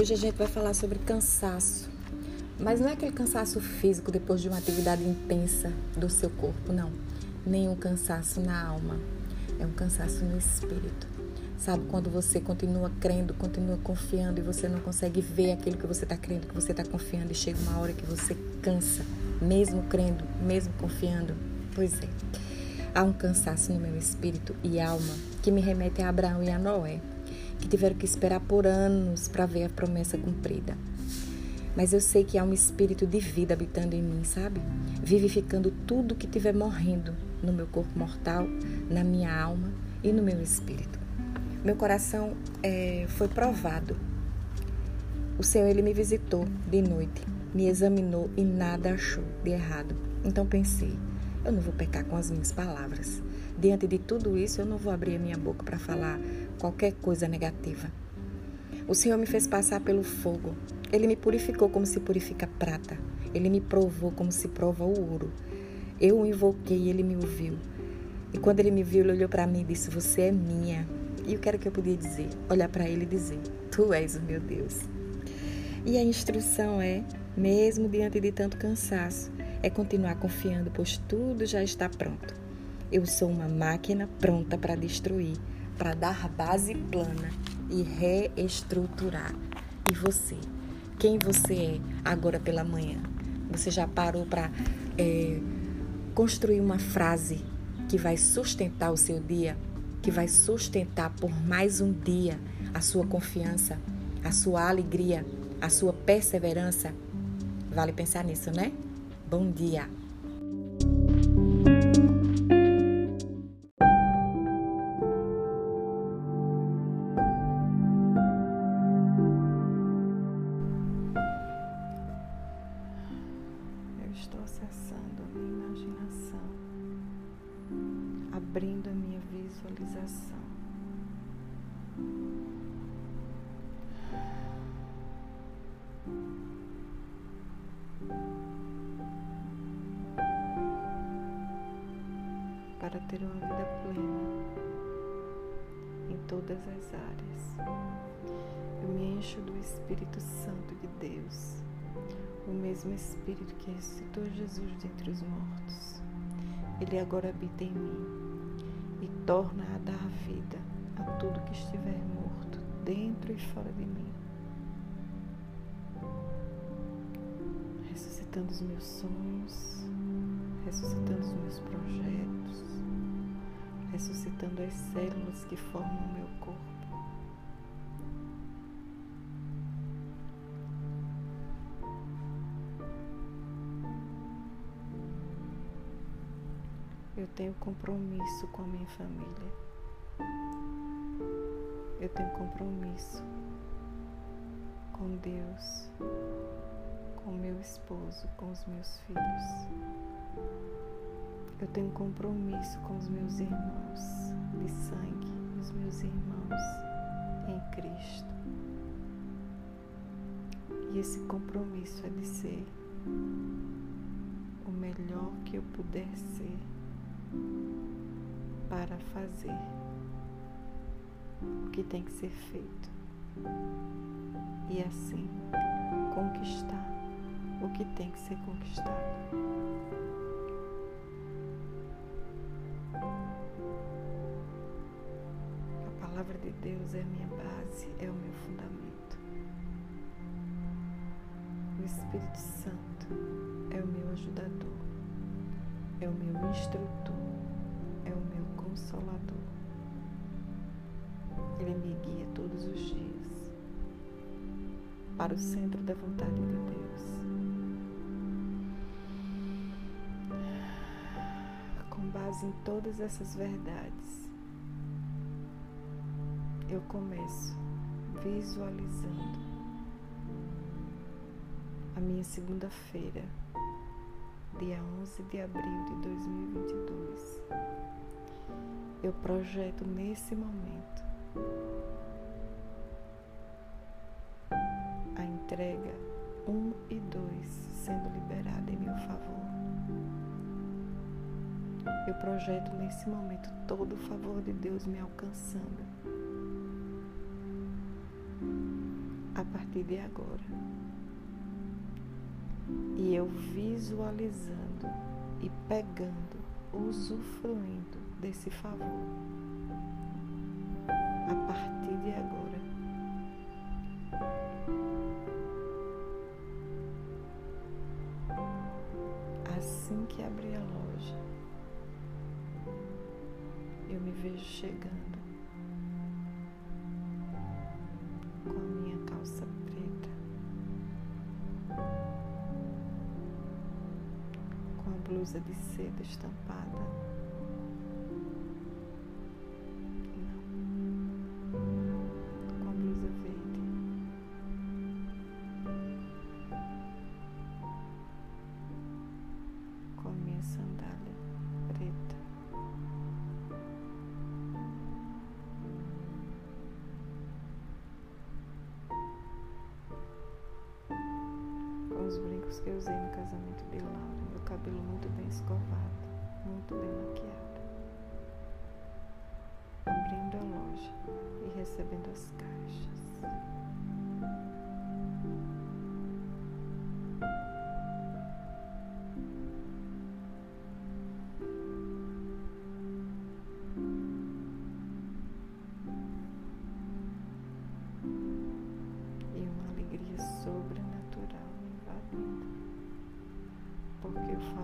Hoje a gente vai falar sobre cansaço. Mas não é aquele cansaço físico depois de uma atividade intensa do seu corpo, não. Nem um cansaço na alma. É um cansaço no espírito. Sabe, quando você continua crendo, continua confiando e você não consegue ver aquilo que você está crendo, que você está confiando, e chega uma hora que você cansa, mesmo crendo, mesmo confiando. Pois é. Há um cansaço no meu espírito e alma que me remete a Abraão e a Noé, que tiveram que esperar por anos para ver a promessa cumprida. Mas eu sei que há um espírito de vida habitando em mim, sabe? Vivificando tudo que estiver morrendo no meu corpo mortal, na minha alma e no meu espírito. Meu coração é, foi provado. O Senhor ele me visitou de noite, me examinou e nada achou de errado. Então pensei, eu não vou pecar com as minhas palavras. Diante de tudo isso, eu não vou abrir a minha boca para falar qualquer coisa negativa. O Senhor me fez passar pelo fogo. Ele me purificou como se purifica prata. Ele me provou como se prova o ouro. Eu o invoquei ele me ouviu. E quando ele me viu, ele olhou para mim e disse: Você é minha. E o que era que eu podia dizer? Olhar para ele e dizer: Tu és o meu Deus. E a instrução é, mesmo diante de tanto cansaço, é continuar confiando, pois tudo já está pronto. Eu sou uma máquina pronta para destruir, para dar base plana e reestruturar. E você? Quem você é agora pela manhã? Você já parou para é, construir uma frase que vai sustentar o seu dia, que vai sustentar por mais um dia a sua confiança, a sua alegria, a sua perseverança? Vale pensar nisso, né? Bom dia! Acessando a minha imaginação, abrindo a minha visualização. para ter uma vida plena em todas as áreas. Eu me encho do Espírito Santo de Deus, o mesmo Espírito que ressuscitou Jesus dentre os mortos. Ele agora habita em mim e torna a dar vida a tudo que estiver morto, dentro e fora de mim. Ressuscitando os meus sonhos, ressuscitando os meus projetos, ressuscitando as células que formam o meu corpo. Eu tenho compromisso com a minha família. Eu tenho compromisso com Deus, com meu esposo, com os meus filhos. Eu tenho compromisso com os meus irmãos de sangue, os meus irmãos em Cristo. E esse compromisso é de ser o melhor que eu puder ser para fazer o que tem que ser feito e assim conquistar o que tem que ser conquistado. A palavra de Deus é a minha base, é o meu fundamento. O Espírito Santo é o meu ajudador, é o meu instrutor, é o meu consolador. Ele me guia todos os dias para o centro da vontade de Deus. Com base em todas essas verdades, eu começo visualizando a minha segunda-feira, dia 11 de abril de 2022. Eu projeto nesse momento a entrega 1 e 2 sendo liberada em meu favor. Eu projeto nesse momento todo o favor de Deus me alcançando. a partir de agora. E eu visualizando e pegando, usufruindo desse favor. A partir de agora. Assim que abrir a loja, eu me vejo chegando blusa de seda estampada. Com a blusa verde. Com a minha sandália preta. Com os brincos que eu usei no casamento de Laura cabelo muito bem escovado, muito bem maquiado. Abrindo a loja e recebendo as caixas.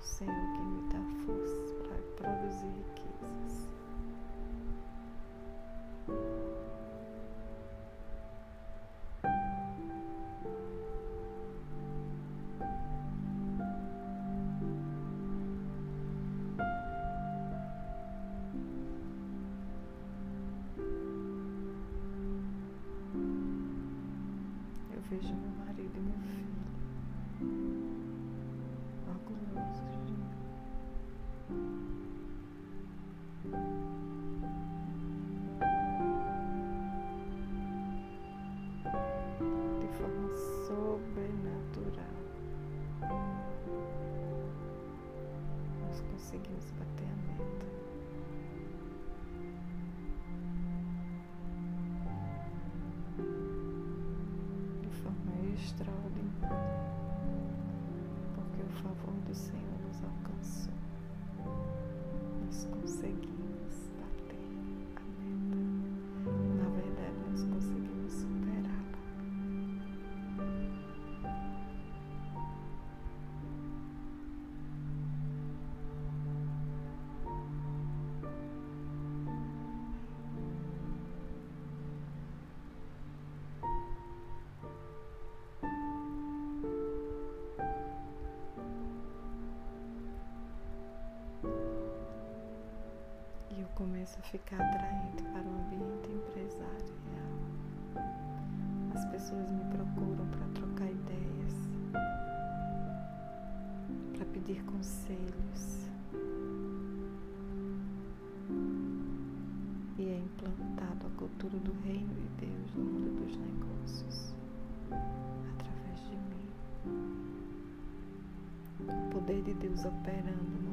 o Senhor que me dá força para produzir riquezas. vejo De forma sobrenatural, nós conseguimos bater a meta. extraordinário, porque o favor do Senhor nos alcançou. Nós conseguimos começo a ficar atraente para o ambiente empresarial. As pessoas me procuram para trocar ideias, para pedir conselhos. E é implantado a cultura do reino de Deus no mundo dos negócios, através de mim. O poder de Deus operando no